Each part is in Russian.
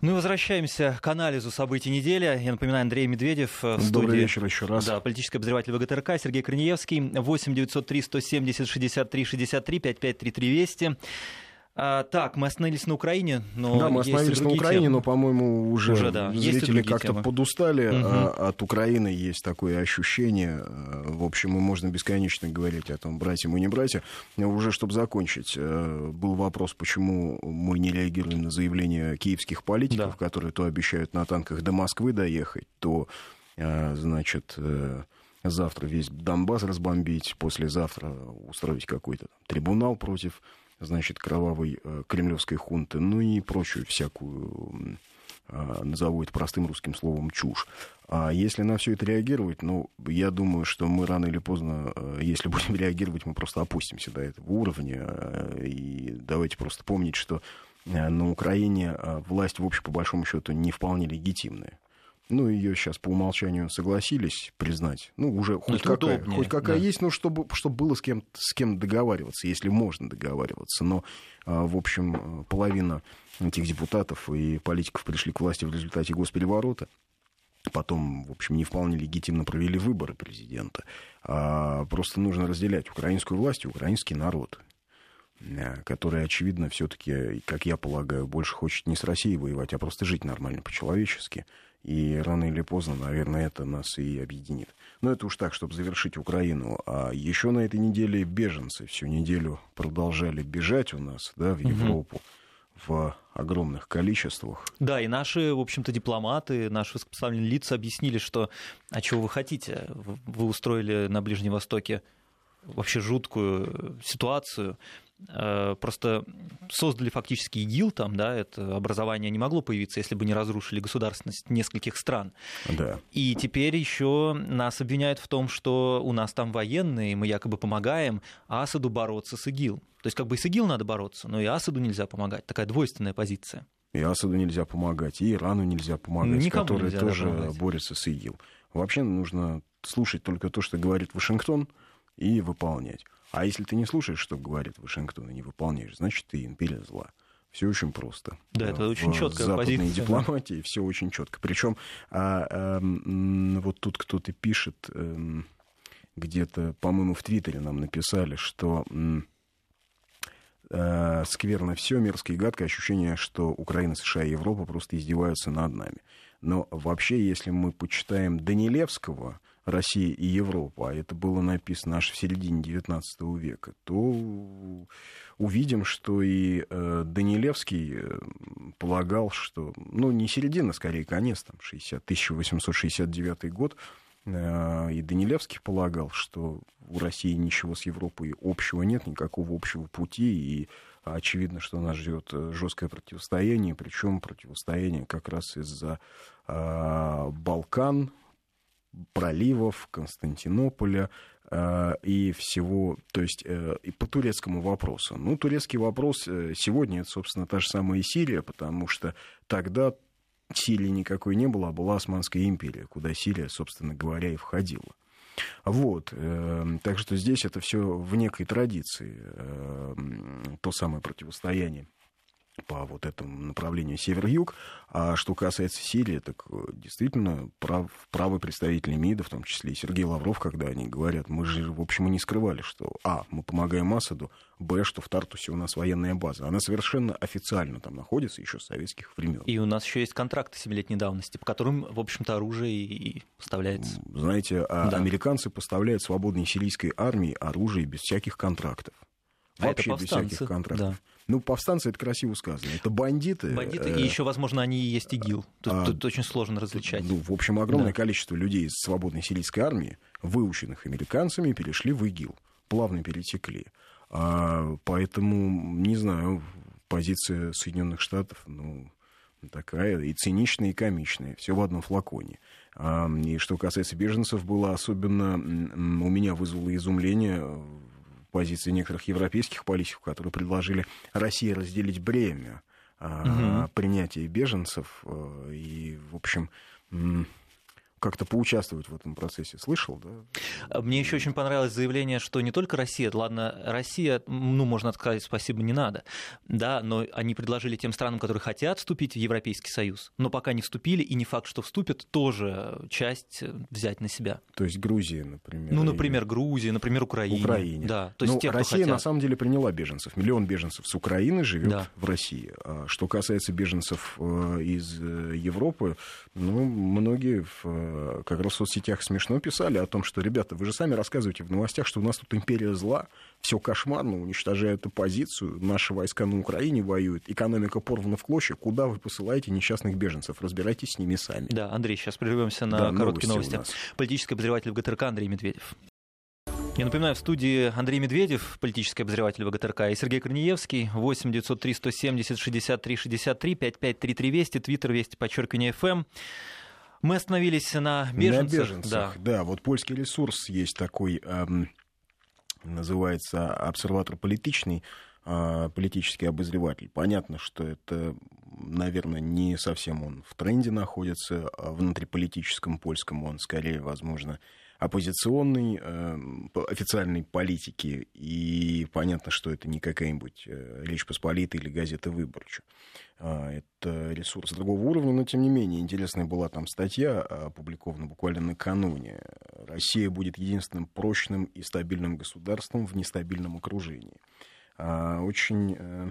Ну и возвращаемся к анализу событий недели. Я напоминаю, Андрей Медведев в студии. Добрый вечер еще раз. Да, политический обозреватель ВГТРК Сергей Корнеевский. 8 903 170 63 63 5533 Вести. А, так, мы остановились на Украине, но да, мы остановились на Украине, темы. но, по-моему, уже, уже да. зрители как-то темы. подустали угу. от Украины. Есть такое ощущение. В общем, мы можно бесконечно говорить о том, братья мы не братья. Уже, чтобы закончить, был вопрос, почему мы не реагируем на заявления киевских политиков, да. которые то обещают на танках до Москвы доехать, то, значит завтра весь Донбасс разбомбить, послезавтра устроить какой-то трибунал против значит, кровавой э, кремлевской хунты, ну и прочую всякую, э, назову это простым русским словом, чушь. А если на все это реагировать, ну, я думаю, что мы рано или поздно, э, если будем реагировать, мы просто опустимся до этого уровня. Э, и давайте просто помнить, что на Украине власть, в общем, по большому счету, не вполне легитимная. Ну, ее сейчас по умолчанию согласились признать. Ну, уже хоть это какая, удобнее, хоть какая да. есть, ну, чтобы, чтобы было с кем, с кем договариваться, если можно договариваться. Но, а, в общем, половина этих депутатов и политиков пришли к власти в результате госпереворота. Потом, в общем, не вполне легитимно провели выборы президента. А просто нужно разделять украинскую власть и украинский народ который, очевидно, все-таки, как я полагаю, больше хочет не с Россией воевать, а просто жить нормально, по-человечески. И рано или поздно, наверное, это нас и объединит. Но это уж так, чтобы завершить Украину. А еще на этой неделе беженцы всю неделю продолжали бежать у нас, да, в Европу. Угу в огромных количествах. Да, и наши, в общем-то, дипломаты, наши высокопоставленные лица объяснили, что а чего вы хотите? Вы устроили на Ближнем Востоке вообще жуткую ситуацию. Просто создали фактически ИГИЛ там, да, это образование не могло появиться, если бы не разрушили государственность нескольких стран. Да. И теперь еще нас обвиняют в том, что у нас там военные, мы якобы помогаем Асаду бороться с ИГИЛ. То есть как бы и с ИГИЛ надо бороться, но и Асаду нельзя помогать. Такая двойственная позиция. И Асаду нельзя помогать, и Ирану нельзя помогать, Никому который нельзя тоже помогать. борется с ИГИЛ. Вообще нужно слушать только то, что говорит Вашингтон, и выполнять. А если ты не слушаешь, что говорит Вашингтон, и не выполняешь, значит, ты империя зла. Все очень просто. Да, это очень четкая западной позиция, дипломатии да. все очень четко. Причем а, а, вот тут кто-то пишет а, где-то, по-моему, в Твиттере нам написали, что а, скверно все, мерзко и гадкое ощущение, что Украина, США и Европа просто издеваются над нами. Но вообще, если мы почитаем Данилевского, Россия и Европа, а это было написано аж в середине XIX века, то увидим, что и э, Данилевский полагал, что, ну, не середина, скорее конец, там, 60, 1869 год, э, и Данилевский полагал, что у России ничего с Европой общего нет, никакого общего пути, и очевидно, что нас ждет жесткое противостояние, причем противостояние как раз из-за э, Балкан, проливов, Константинополя э, и всего, то есть э, и по турецкому вопросу. Ну, турецкий вопрос э, сегодня, это, собственно, та же самая Сирия, потому что тогда Сирии никакой не было, а была Османская империя, куда Сирия, собственно говоря, и входила. Вот, так что здесь это все в некой традиции, то самое противостояние по вот этому направлению север-юг. А что касается Сирии, так действительно прав, правы представители МИДа, в том числе и Сергей Лавров, когда они говорят, мы же, в общем, и не скрывали, что, а, мы помогаем Асаду, б, что в Тартусе у нас военная база. Она совершенно официально там находится еще с советских времен. И у нас еще есть контракты семилетней давности, по которым, в общем-то, оружие и поставляется. Знаете, а Да. американцы поставляют свободной сирийской армии оружие без всяких контрактов. А это Вообще без повстанцы, всяких контрактов. да. Ну, повстанцы это красиво сказано. Это бандиты. Бандиты, э, и еще, возможно, они и есть ИГИЛ. Тут, а, тут очень сложно различать. Ну, в общем, огромное Да. количество людей из свободной сирийской армии, выученных американцами, перешли в ИГИЛ. Плавно перетекли. А, поэтому, не знаю, позиция Соединенных Штатов, ну, такая и циничная, и комичная. Все в одном флаконе. А, и что касается беженцев, было особенно... У меня вызвало изумление э, позиции некоторых европейских политиков, которые предложили России разделить бремя а, Мгм. принятия беженцев. э, И, в общем, как-то поучаствовать в этом процессе. Слышал, да? А мне еще очень понравилось заявление, что не только Россия, ладно, Россия, ну, можно сказать, спасибо, не надо, да, но они предложили тем странам, которые хотят вступить в Европейский Союз, но пока не вступили, и не факт, что вступят, тоже часть взять на себя. То есть Грузия, например. Ну, например, Грузия, например, Украина. Украине. Да, то есть ну, те, Россия хотят... на самом деле приняла беженцев. Миллион беженцев с Украины живет да. в России. А что касается беженцев э, из э, Европы, ну, многие в, э, как раз в соцсетях смешно писали о том, что, ребята, вы же сами рассказываете в новостях, что у нас тут империя зла, все кошмарно, уничтожают оппозицию, наши войска на Украине воюют, экономика порвана в клочья, куда вы посылаете несчастных беженцев? Разбирайтесь с ними сами. Да, Андрей, сейчас прервемся на да, короткие новости. новости. Политический обозреватель ГТРК Андрей Медведев. Я напоминаю, в студии Андрей Медведев, политический обозреватель ВГТРК, и Сергей Корнеевский, 8 903 170 63 63, 5533 Вести, Твиттер Вести, подчеркивание ФМ. Мы остановились на беженцах. На беженцах, да. да. Вот польский ресурс есть такой, эм, называется обсерватор политичный, э, политический обозреватель. Понятно, что это, наверное, не совсем он в тренде находится, а внутриполитическом польском он скорее, возможно, оппозиционной э, официальной политики, и понятно, что это не какая-нибудь э, Речь Посполитая или газета «Выборча». Э, это ресурс другого уровня, но тем не менее интересная была там статья, опубликована буквально накануне. Россия будет единственным прочным и стабильным государством в нестабильном окружении. Э, очень э,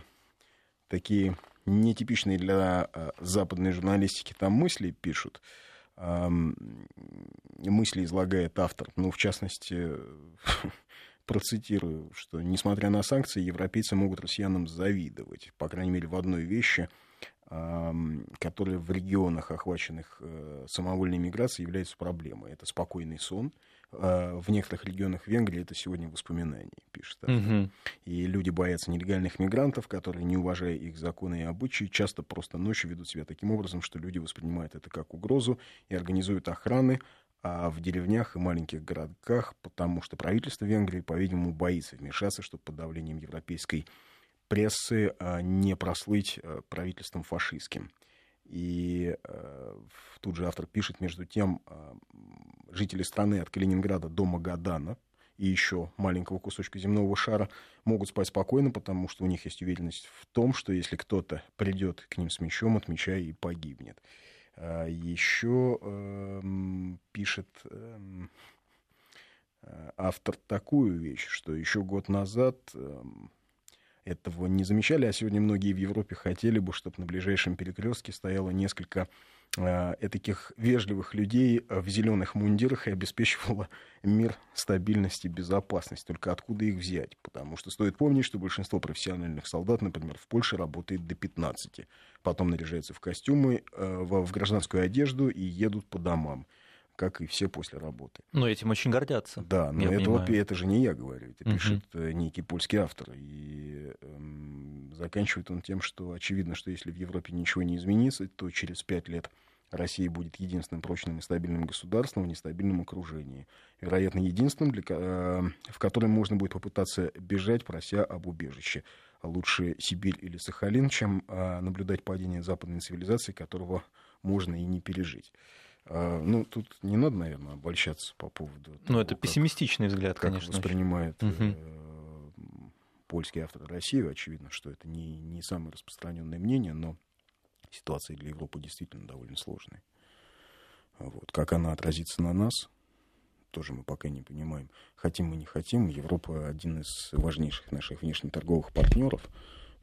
такие нетипичные для э, западной журналистики там мысли пишут мысли излагает автор. Ну, в частности, процитирую, что несмотря на санкции, европейцы могут россиянам завидовать, по крайней мере, в одной вещи, которая в регионах, охваченных э, самовольной миграцией, является проблемой. Это спокойный сон, а, в некоторых регионах Венгрии это сегодня воспоминания, пишет Угу. И люди боятся нелегальных мигрантов, которые, не уважая их законы и обычаи, часто просто ночью ведут себя таким образом, что люди воспринимают это как угрозу и организуют охраны а в деревнях и маленьких городках, потому что правительство Венгрии, по-видимому, боится вмешаться, чтобы под давлением европейской прессы а, не прослыть а, правительством фашистским. И э, тут же автор пишет, между тем, э, жители страны от Калининграда до Магадана и еще маленького кусочка земного шара могут спать спокойно, потому что у них есть уверенность в том, что если кто-то придет к ним с мечом, от меча и погибнет. Э, еще э, пишет э, автор такую вещь, что еще год назад эм, этого не замечали, а сегодня многие в Европе хотели бы, чтобы на ближайшем перекрестке стояло несколько э, таких вежливых людей в зеленых мундирах и обеспечивало мир, стабильность и безопасность. Только откуда их взять? Потому что стоит помнить, что большинство профессиональных солдат, например, в Польше работает до 15. Потом наряжаются в костюмы, э, в, в гражданскую одежду и едут по домам как и все после работы. Но этим очень гордятся. Да, но это, вот, это же не я говорю, это пишет uh некий польский автор. И эм, заканчивает он тем, что очевидно, что если в Европе ничего не изменится, то через пять лет Россия будет единственным прочным и стабильным государством в нестабильном окружении. Вероятно, единственным, для, э, в котором можно будет попытаться бежать, прося об убежище. Лучше Сибирь или Сахалин, чем э, наблюдать падение западной цивилизации, которого можно и не пережить. А, ну, тут не надо, наверное, обольщаться по поводу... Ну, того, это пессимистичный взгляд, как конечно. воспринимает угу. польский автор Россию. Очевидно, что это не, не самое распространенное мнение, но ситуация для Европы действительно довольно сложная. Вот. Как она отразится на нас, тоже мы пока не понимаем. Хотим мы, не хотим, Европа один из важнейших наших внешнеторговых партнеров.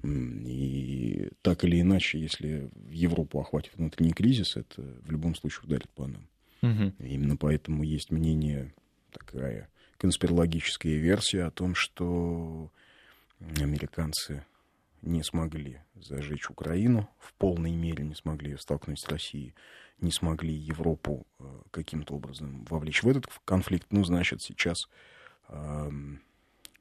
И так или иначе, если Европу охватит внутренний кризис, это в любом случае ударит по нам. Угу. Именно поэтому есть мнение, такая конспирологическая версия о том, что американцы не смогли зажечь Украину, в полной мере не смогли ее столкнуть с Россией, не смогли Европу э, каким-то образом вовлечь в этот конфликт. Ну, значит, сейчас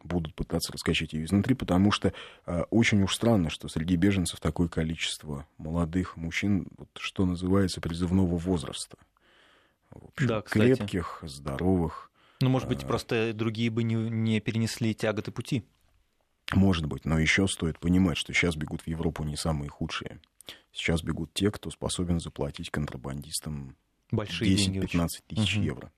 будут пытаться раскачать ее изнутри, потому что э, очень уж странно, что среди беженцев такое количество молодых мужчин, вот, что называется, призывного возраста. В общем, да, кстати. крепких, здоровых. Ну, может быть, а... просто другие бы не, не перенесли тяготы пути. Может быть, но еще стоит понимать, что сейчас бегут в Европу не самые худшие. Сейчас бегут те, кто способен заплатить контрабандистам Большие 10-15 тысяч угу. евро.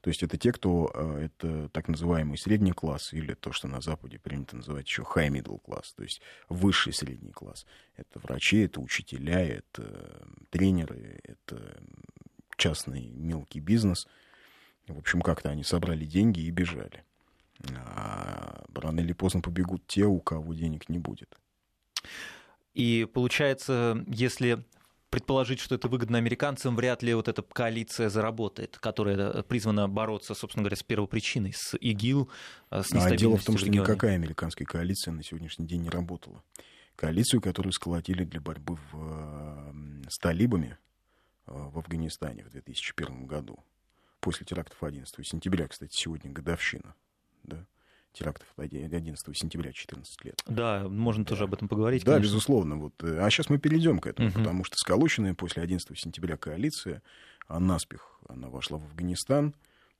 То есть это те, кто э, это так называемый средний класс или то, что на Западе принято называть еще high middle класс, то есть высший средний класс. Это врачи, это учителя, это тренеры, это частный мелкий бизнес. В общем, как-то они собрали деньги и бежали. А рано или поздно побегут те, у кого денег не будет. И получается, если предположить, что это выгодно американцам, вряд ли вот эта коалиция заработает, которая призвана бороться, собственно говоря, с первопричиной, с ИГИЛ, э, с А дело в том, в что никакая американская коалиция на сегодняшний день не работала. Коалицию, которую сколотили для борьбы в, с талибами э, в Афганистане в 2001 году, после терактов 11 сентября, кстати, сегодня годовщина, да, терактов 11 сентября 14 лет. Да, можно да. тоже об этом поговорить. Да, конечно. безусловно. Вот. Э, а сейчас мы перейдем к этому, угу. потому что сколоченная после 11 сентября коалиция, а наспех она вошла в Афганистан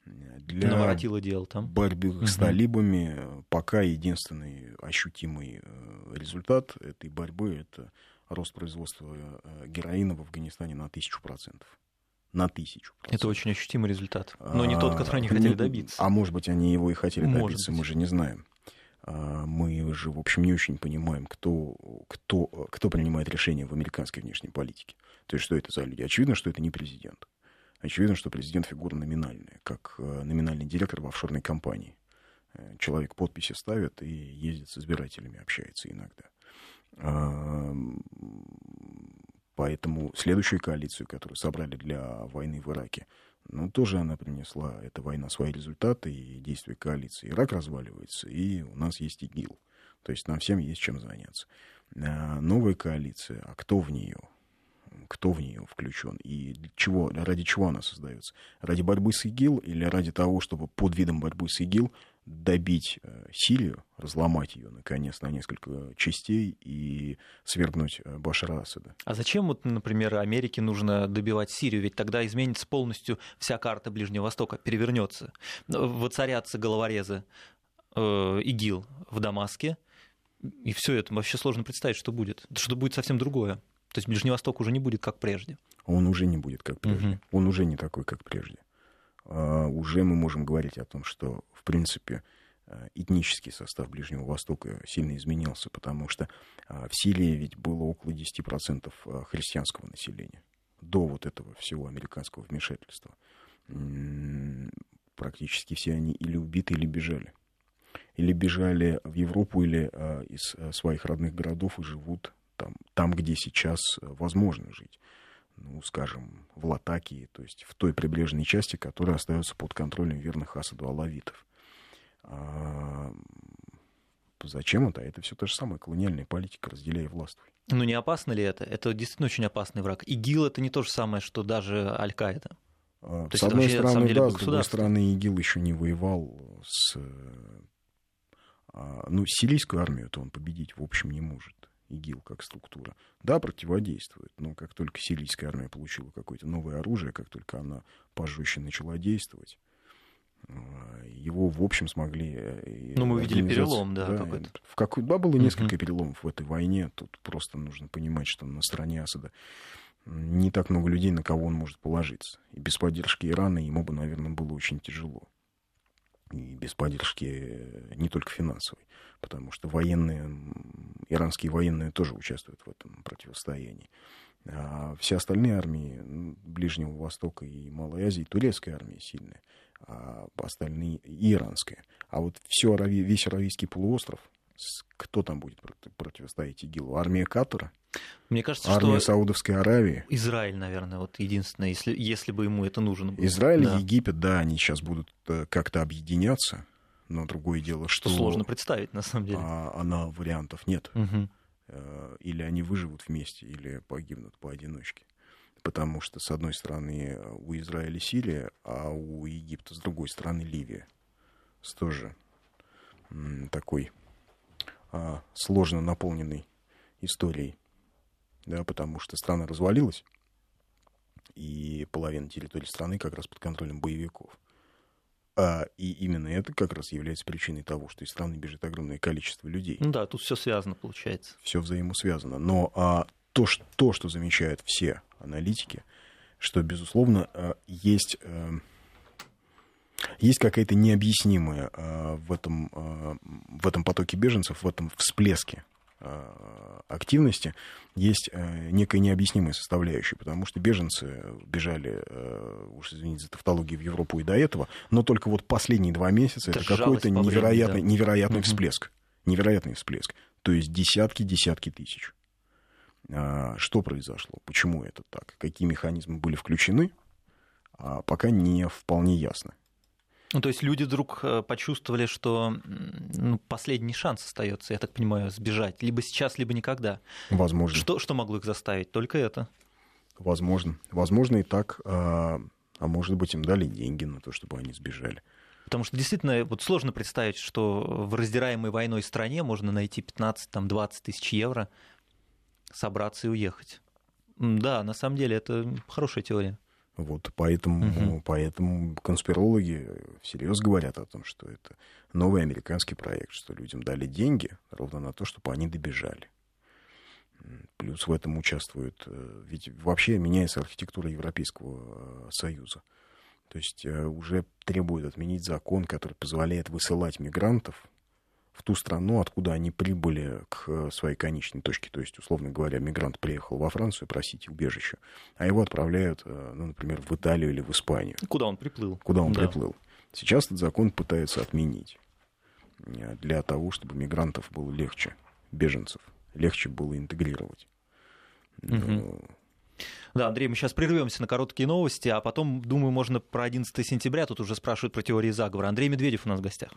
э, для Наворотила дел там. борьбы угу. с талибами. Пока единственный ощутимый э, результат этой борьбы — это рост производства героина в Афганистане на тысячу процентов на тысячу. Процентов. Это очень ощутимый результат. Но не тот, который они хотели добиться. А может быть, они его и хотели может добиться, быть. мы же не знаем. А, мы же, в общем, не очень понимаем, кто, кто, кто принимает решения в американской внешней политике. То есть, что это за люди? Очевидно, что это не президент. Очевидно, что президент фигура номинальная, как э, номинальный директор в офшорной компании. Э, человек подписи ставит и ездит с избирателями, общается иногда. Поэтому следующую коалицию, которую собрали для войны в Ираке, ну, тоже она принесла, эта война, свои результаты и действия коалиции. Ирак разваливается, и у нас есть ИГИЛ. То есть нам всем есть чем заняться. А новая коалиция, а кто в нее? Кто в нее включен? И чего, ради чего она создается? Ради борьбы с ИГИЛ или ради того, чтобы под видом борьбы с ИГИЛ добить э, Сирию, разломать ее, наконец, на несколько частей и свергнуть э, Башара Асада. А зачем, вот, например, Америке нужно добивать Сирию? Ведь тогда изменится полностью вся карта Ближнего Востока, перевернется. Воцарятся головорезы э, ИГИЛ в Дамаске, и все это вообще сложно представить, что будет. Что будет совсем другое. То есть Ближний Восток уже не будет как прежде. Он уже не будет как прежде. Угу. Он уже не такой, как прежде. А, уже мы можем говорить о том, что, в принципе, а, этнический состав Ближнего Востока сильно изменился, потому что а, в Сирии ведь было около 10% христианского населения до вот этого всего американского вмешательства. Практически все они или убиты, или бежали. Или бежали в Европу, или из своих родных городов и живут там, там где сейчас возможно жить ну, скажем, в Латакии, то есть в той прибрежной части, которая остается под контролем верных Асаду алавитов. А, зачем это? Это все то же самое, колониальная политика, разделяя и властвуй. Ну не опасно ли это? Это действительно очень опасный враг. ИГИЛ это не то же самое, что даже Аль-Каида. А, с одной вообще, стороны, да, с другой стороны, ИГИЛ еще не воевал с... А, ну, сирийскую армию-то он победить, в общем, не может. ИГИЛ как структура. Да, противодействует, но как только сирийская армия получила какое-то новое оружие, как только она пожестче начала действовать, э, его, в общем, смогли... Э, ну, мы видели перелом, да, да какой-то. В какой... Да, было несколько uh-huh. переломов в этой войне. Тут просто нужно понимать, что на стороне Асада не так много людей, на кого он может положиться. И без поддержки Ирана ему бы, наверное, было очень тяжело и без поддержки э, не только финансовой, потому что военные, иранские военные тоже участвуют в этом противостоянии. А все остальные армии Ближнего Востока и Малой Азии, турецкая армия сильная, а остальные и иранская. А вот все, весь Аравийский полуостров, кто там будет противостоять ИГИЛу? Армия Катара? Мне кажется, Армия что Саудовской Аравии? Израиль, наверное, вот единственное, если, если бы ему это нужно было. Израиль да. и Египет, да, они сейчас будут э, как-то объединяться, но другое дело, что... Что сложно представить, на самом деле. А, она вариантов нет. Угу. Или они выживут вместе, или погибнут поодиночке. Потому что, с одной стороны, у Израиля Сирия, а у Египта, с другой стороны, Ливия. С тоже такой а, сложно наполненной историей, да, потому что страна развалилась, и половина территории страны как раз под контролем боевиков. А, и именно это как раз является причиной того, что из страны бежит огромное количество людей. Ну да, тут все связано, получается. Все взаимосвязано. Но а, то, что, то, что замечают все аналитики, что, безусловно, есть есть какая-то необъяснимая в этом, в этом потоке беженцев, в этом всплеске активности есть некая необъяснимая составляющая, потому что беженцы бежали, уж извините за тавтологию, в Европу и до этого, но только вот последние два месяца это, это какой-то невероятный, да. невероятный угу. всплеск. Невероятный всплеск. То есть десятки-десятки тысяч. Что произошло? Почему это так? Какие механизмы были включены? Пока не вполне ясно. Ну, то есть люди вдруг э, почувствовали, что ну, последний шанс остается, я так понимаю, сбежать. Либо сейчас, либо никогда. Возможно. Что, что могло их заставить? Только это. Возможно. Возможно и так. А, а может быть, им дали деньги на то, чтобы они сбежали. Потому что действительно вот сложно представить, что в раздираемой войной стране можно найти 15-20 тысяч евро, собраться и уехать. Да, на самом деле это хорошая теория. Вот поэтому, угу. поэтому конспирологи всерьез говорят о том, что это новый американский проект, что людям дали деньги ровно на то, чтобы они добежали. Плюс в этом участвуют... Э, ведь вообще меняется архитектура Европейского э, Союза. То есть э, уже требуют отменить закон, который позволяет высылать мигрантов в ту страну, откуда они прибыли к э, своей конечной точке. То есть, условно говоря, мигрант приехал во Францию просить убежище, а его отправляют, э, ну, например, в Италию или в Испанию. Куда он приплыл. Куда он да. приплыл. Сейчас этот закон пытаются отменить э, для того, чтобы мигрантов было легче, беженцев, легче было интегрировать. Угу. Да, Андрей, мы сейчас прервемся на короткие новости, а потом, думаю, можно про 11 сентября. Тут уже спрашивают про теории заговора. Андрей Медведев у нас в гостях.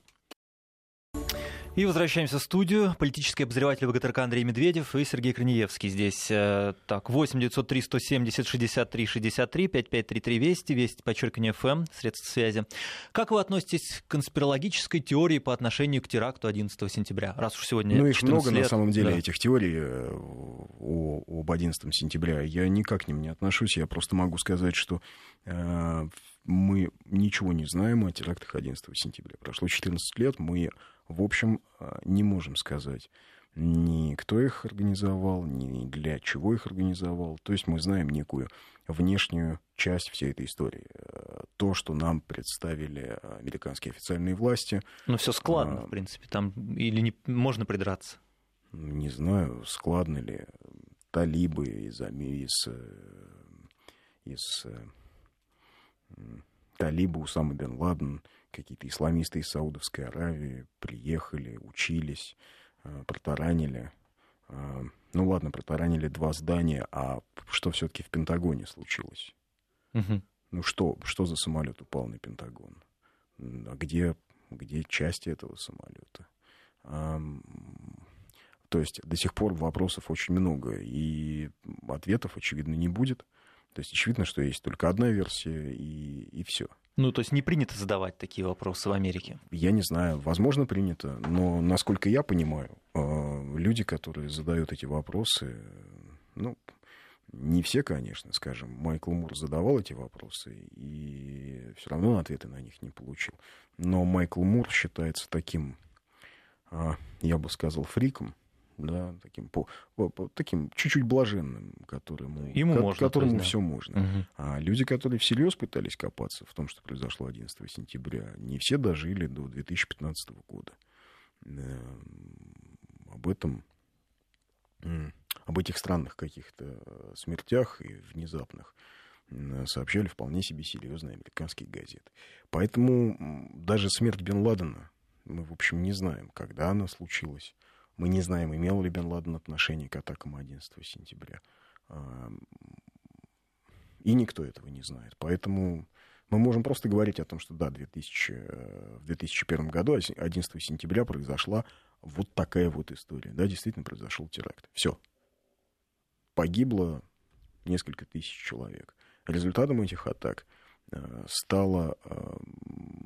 И возвращаемся в студию. Политический обозреватель ВГТРК Андрей Медведев и Сергей Корнеевский здесь. Э, так, 8 903 170 63 63 5533 Вести, Вести, подчеркивание ФМ, средства связи. Как вы относитесь к конспирологической теории по отношению к теракту 11 сентября? Раз уж сегодня Ну, их много лет, на самом деле, да. этих теорий э, о, об 11 сентября. Я никак к ним не отношусь. Я просто могу сказать, что э, мы ничего не знаем о терактах 11 сентября. Прошло 14 лет, мы в общем, а, не можем сказать ни кто их организовал, ни для чего их организовал. То есть мы знаем некую внешнюю часть всей этой истории. А, то, что нам представили американские официальные власти. Ну, все складно, а, в принципе. Там или не можно придраться? Не знаю, складно ли. Талибы из, из, э, из э, талибы Усама бен Ладен какие-то исламисты из Саудовской Аравии приехали, учились, э, протаранили. Э, ну ладно, протаранили два здания, а что все-таки в Пентагоне случилось? Угу. Ну что, что за самолет упал на Пентагон? А где, где части этого самолета? То есть до сих пор вопросов очень много, и ответов, очевидно, не будет. То есть очевидно, что есть только одна версия, и, и все. Ну, то есть не принято задавать такие вопросы в Америке? Я не знаю. Возможно, принято. Но, насколько я понимаю, э, люди, которые задают эти вопросы, ну, не все, конечно, скажем. Майкл Мур задавал эти вопросы, и все равно ответы на них не получил. Но Майкл Мур считается таким, а, я бы сказал, фриком, да, таким, по, по, таким чуть-чуть блаженным, которому, Ему ко, можно, которому есть, да. все можно. Угу. А люди, которые всерьез пытались копаться в том, что произошло 11 сентября, не все дожили до 2015 года. Об этом, об этих странных каких-то смертях и внезапных сообщали вполне себе серьезные американские газеты. Поэтому даже смерть Бен Ладена мы, в общем, не знаем, когда она случилась, мы не знаем, имел ли Бен Ладен отношение к атакам 11 сентября. И никто этого не знает. Поэтому мы можем просто говорить о том, что да, 2000, э, в 2001 году, 11 сентября, произошла вот такая вот история. Да, действительно произошел теракт. Все. Погибло несколько тысяч человек. Результатом этих атак стала э,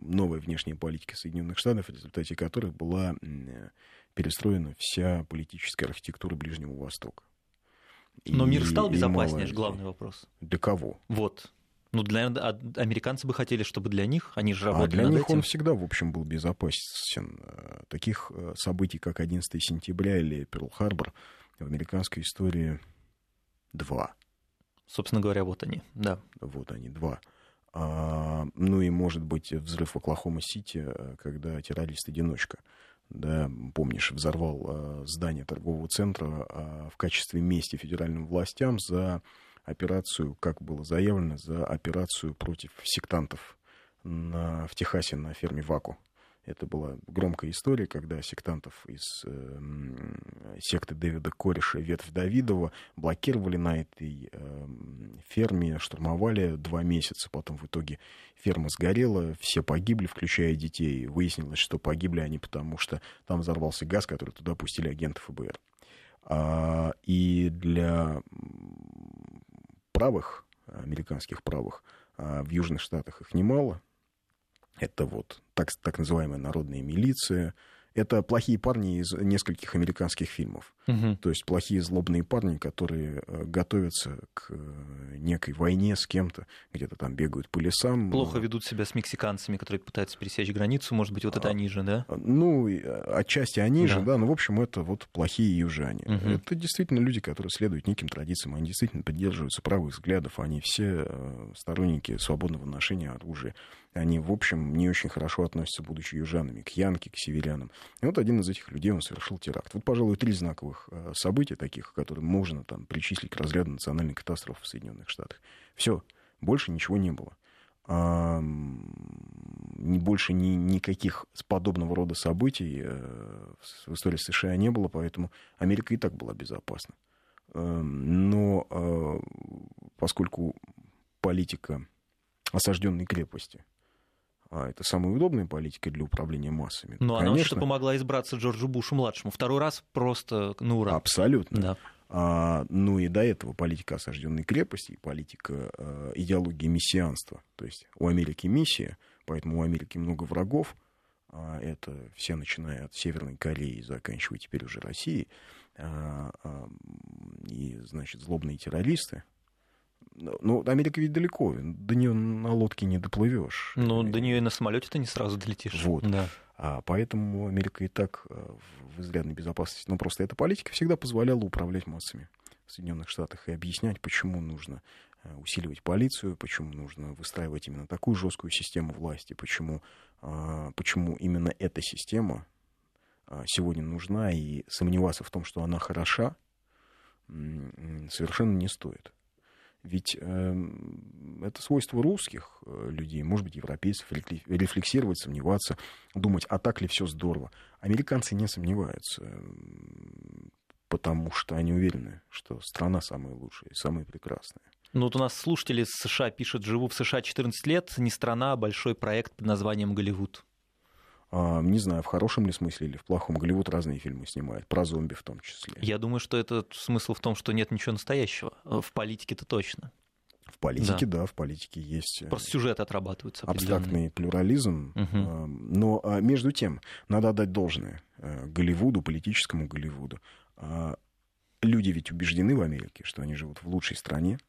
новая внешняя политика Соединенных Штатов, в результате которой была перестроена вся политическая архитектура Ближнего Востока. Но и, мир стал безопаснее, это главный вопрос. Для кого? Вот. Ну, для американцы бы хотели, чтобы для них, они же работали А для над них этим. он всегда, в общем, был безопасен. Таких э, событий, как 11 сентября или Перл-Харбор, в американской истории два. Собственно говоря, вот они, да. Вот они, два. А, ну и, может быть, взрыв в Оклахома-Сити, когда террорист-одиночка, да, помнишь, взорвал а, здание торгового центра а, в качестве мести федеральным властям за операцию, как было заявлено, за операцию против сектантов на, в Техасе на ферме Ваку. Это была громкая история, когда сектантов из э, секты Дэвида Кореша «Ветвь Давидова» блокировали на этой э, ферме, штурмовали два месяца. Потом в итоге ферма сгорела, все погибли, включая детей. Выяснилось, что погибли они потому, что там взорвался газ, который туда пустили агенты ФБР. А, и для правых, американских правых, а в Южных Штатах их немало, это вот так, так называемая народная милиция, это плохие парни из нескольких американских фильмов. Угу. То есть плохие злобные парни, которые э, готовятся к э, некой войне с кем-то, где-то там бегают по лесам. Плохо ведут себя с мексиканцами, которые пытаются пересечь границу. Может быть, вот это а, они же, да? Ну, отчасти они да. же, да. Но, в общем, это вот плохие южане. Угу. Это действительно люди, которые следуют неким традициям. Они действительно поддерживаются правых взглядов. Они все э, сторонники свободного ношения оружия они, в общем, не очень хорошо относятся, будучи южанами, к янке, к северянам. И вот один из этих людей, он совершил теракт. Вот, пожалуй, три знаковых э, события таких, которые можно там причислить к разряду национальной катастрофы в Соединенных Штатах. Все, больше ничего не было. А, больше ни, никаких подобного рода событий э, в истории США не было, поэтому Америка и так была безопасна. Э, но э, поскольку политика осажденной крепости а это самая удобная политика для управления массами. Но Конечно, она вообще-то помогла избраться Джорджу Бушу-младшему. Второй раз просто на ура. Абсолютно. Да. А, ну и до этого политика осажденной крепости и политика э, идеологии мессианства. То есть у Америки миссия, поэтому у Америки много врагов. А это все, начиная от Северной Кореи, заканчивая теперь уже Россией. А, а, и, значит, злобные террористы, ну, Америка ведь далеко, до нее на лодке не доплывешь. Ну, до нее и на самолете ты не сразу долетишь. Вот. Да. А поэтому Америка и так э, в изрядной безопасности. Но просто эта политика всегда позволяла управлять массами в Соединенных Штатах и объяснять, почему нужно э, усиливать полицию, почему нужно выстраивать именно такую жесткую систему власти, почему, а, почему именно эта система сегодня нужна, и сомневаться в том, что она хороша, совершенно не стоит. Ведь э, это свойство русских э, людей, может быть, европейцев, рефлексировать, сомневаться, думать, а так ли все здорово. Американцы не сомневаются, потому что они уверены, что страна самая лучшая самая прекрасная. Ну вот у нас слушатели из США пишут, живу в США 14 лет, не страна, а большой проект под названием «Голливуд». А, не знаю, в хорошем ли смысле или в плохом. Голливуд разные фильмы снимает, про зомби в том числе. Я думаю, что это смысл в том, что нет ничего настоящего. В политике-то точно. В политике, да. да, в политике есть... Э, Просто сюжеты отрабатываются. Абстрактный плюрализм. Угу. Но а, между тем, надо отдать должное э, Голливуду, политическому Голливуду. А, люди ведь убеждены в Америке, что они живут в лучшей стране,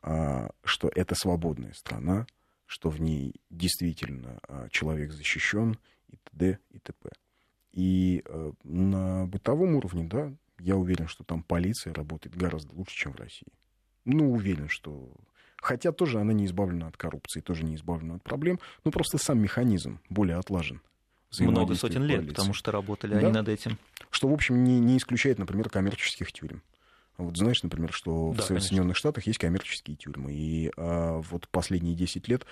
что это свободная страна, что в ней действительно человек защищен, и т.д. и т.п. И э, на бытовом уровне, да, я уверен, что там полиция работает гораздо лучше, чем в России. Ну, уверен, что... Хотя тоже она не избавлена от коррупции, тоже не избавлена от проблем, но просто сам механизм более отлажен. Много сотен лет, потому что работали да? они над этим. Что, в общем, не, не исключает, например, коммерческих тюрем. Вот знаешь, например, что да, в конечно. Соединенных Штатах есть коммерческие тюрьмы. И а, вот последние 10 лет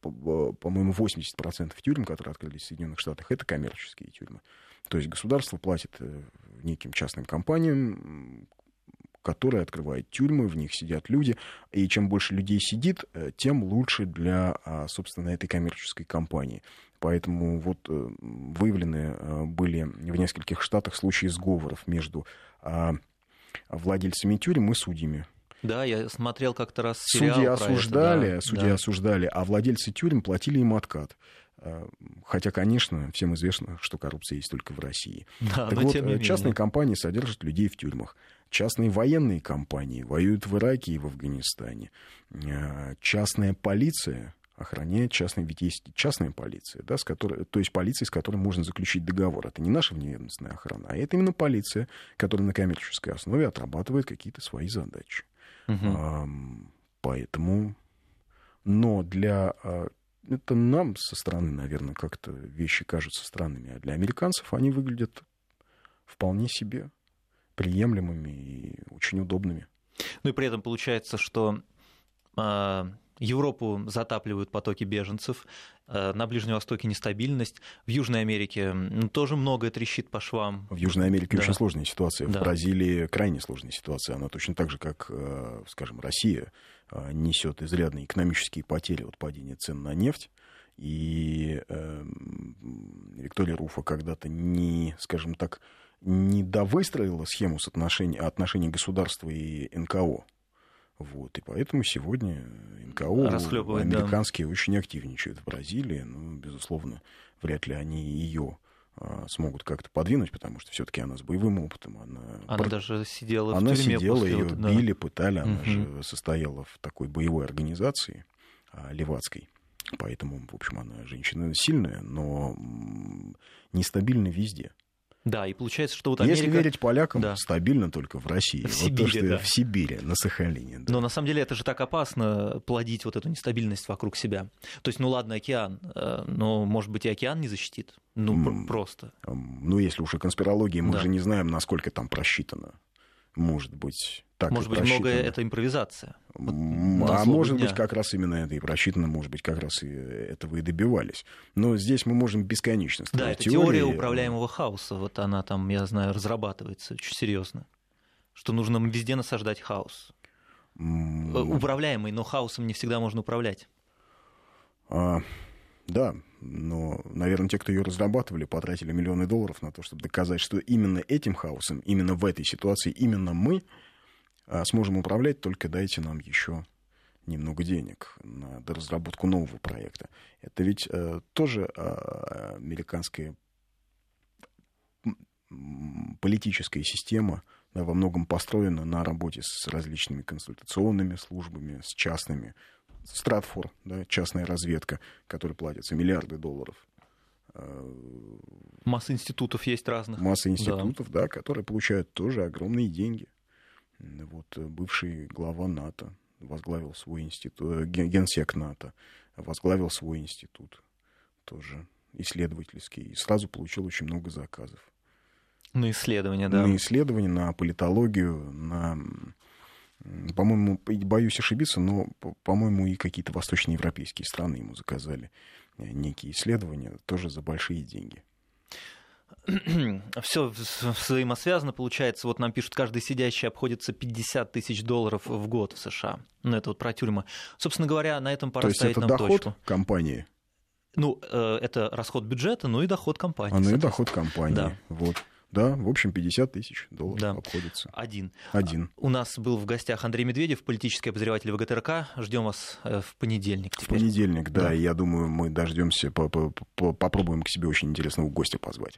по-моему, 80% тюрем, которые открылись в Соединенных Штатах, это коммерческие тюрьмы. То есть государство платит э, неким частным компаниям, которые открывают тюрьмы, в них сидят люди, и чем больше людей сидит, э, тем лучше для, а, собственно, этой коммерческой компании. Поэтому вот э, выявлены были в нескольких штатах случаи сговоров между а, владельцами тюрем и судьями. Да, я смотрел как-то раз сериал Судьи осуждали, это, да, судьи да. осуждали, а владельцы тюрем платили им откат. Э, хотя, конечно, всем известно, что коррупция есть только в России. Да, так вот, э, частные компании содержат людей в тюрьмах. Частные военные компании воюют в Ираке и в Афганистане. Э, частная полиция охраняет частные, ведь есть частная полиция, да, с которой, то есть полиция, с которой можно заключить договор. Это не наша вневедомственная охрана, а это именно полиция, которая на коммерческой основе отрабатывает какие-то свои задачи. Угу. Поэтому... Но для... А, это нам со стороны, наверное, как-то вещи кажутся странными, а для американцев они выглядят вполне себе приемлемыми и очень удобными. Ну и при этом получается, что а, Европу затапливают потоки беженцев, э, на Ближнем Востоке нестабильность, в Южной Америке тоже многое трещит по швам. В Южной Америке да. очень сложная ситуация, да. в Бразилии крайне сложная ситуация, она точно так же, как, э, скажем, Россия э, несет изрядные экономические потери от падения цен на нефть, и э, Виктория Руфа когда-то не, скажем так, не довыстроила схему соотношений, отношений государства и НКО. Вот, и поэтому сегодня НКО американские да. очень активничают в Бразилии. Ну, безусловно, вряд ли они ее а, смогут как-то подвинуть, потому что все-таки она с боевым опытом. Она, она Пр... даже сидела она в тюрьме. Она сидела, ее да. били, пытали. Она угу. же состояла в такой боевой организации а, левацкой. Поэтому, в общем, она женщина сильная, но нестабильна везде. Да, и получается, что вот Америка... Если верить полякам, да. стабильно только в России. В Сибири, вот то, что да. В Сибири, на Сахалине. Да. Но на самом деле это же так опасно плодить вот эту нестабильность вокруг себя. То есть, ну ладно, океан, э, но, может быть, и океан не защитит? Ну, mm. просто. Ну, если уж и конспирологии, мы да. же не знаем, насколько там просчитано может быть, так Может быть, многое это импровизация. Вот а может дня. быть, как раз именно это и просчитано, может быть, как раз и этого и добивались. Но здесь мы можем бесконечно Да, это теория управляемого хаоса. Вот она там, я знаю, разрабатывается очень серьезно. Что нужно везде насаждать хаос. Mm. Управляемый, но хаосом не всегда можно управлять. А, да, но, наверное, те, кто ее разрабатывали, потратили миллионы долларов на то, чтобы доказать, что именно этим хаосом, именно в этой ситуации, именно мы сможем управлять, только дайте нам еще немного денег на разработку нового проекта. Это ведь э, тоже э, американская политическая система да, во многом построена на работе с различными консультационными службами, с частными Стратфор, да, частная разведка, которой платятся миллиарды долларов. Э, Масса институтов есть разных. Масса институтов, да, да которые получают тоже огромные деньги. Вот э, бывший глава НАТО возглавил свой институт, э, генсек НАТО возглавил свой институт тоже исследовательский и сразу получил очень много заказов. На исследования, да. На исследования, на политологию, на по-моему, боюсь ошибиться, но, по-моему, и какие-то восточноевропейские страны ему заказали э, некие исследования, тоже за большие деньги. Все взаимосвязано, получается. Вот нам пишут, каждый сидящий обходится 50 тысяч долларов в год в США. Ну, это вот про тюрьмы. Собственно говоря, на этом пора То есть ставить это нам доход точку. компании? Ну, э, это расход бюджета, ну и доход компании. А, ну и доход компании. Да. Вот. Да, в общем, 50 тысяч долларов да. обходится. Один. Один. У нас был в гостях Андрей Медведев, политический обозреватель ВГТРК. Ждем вас э, в понедельник. Теперь. В понедельник, да. да. Я думаю, мы дождемся, попробуем к себе очень интересного гостя позвать.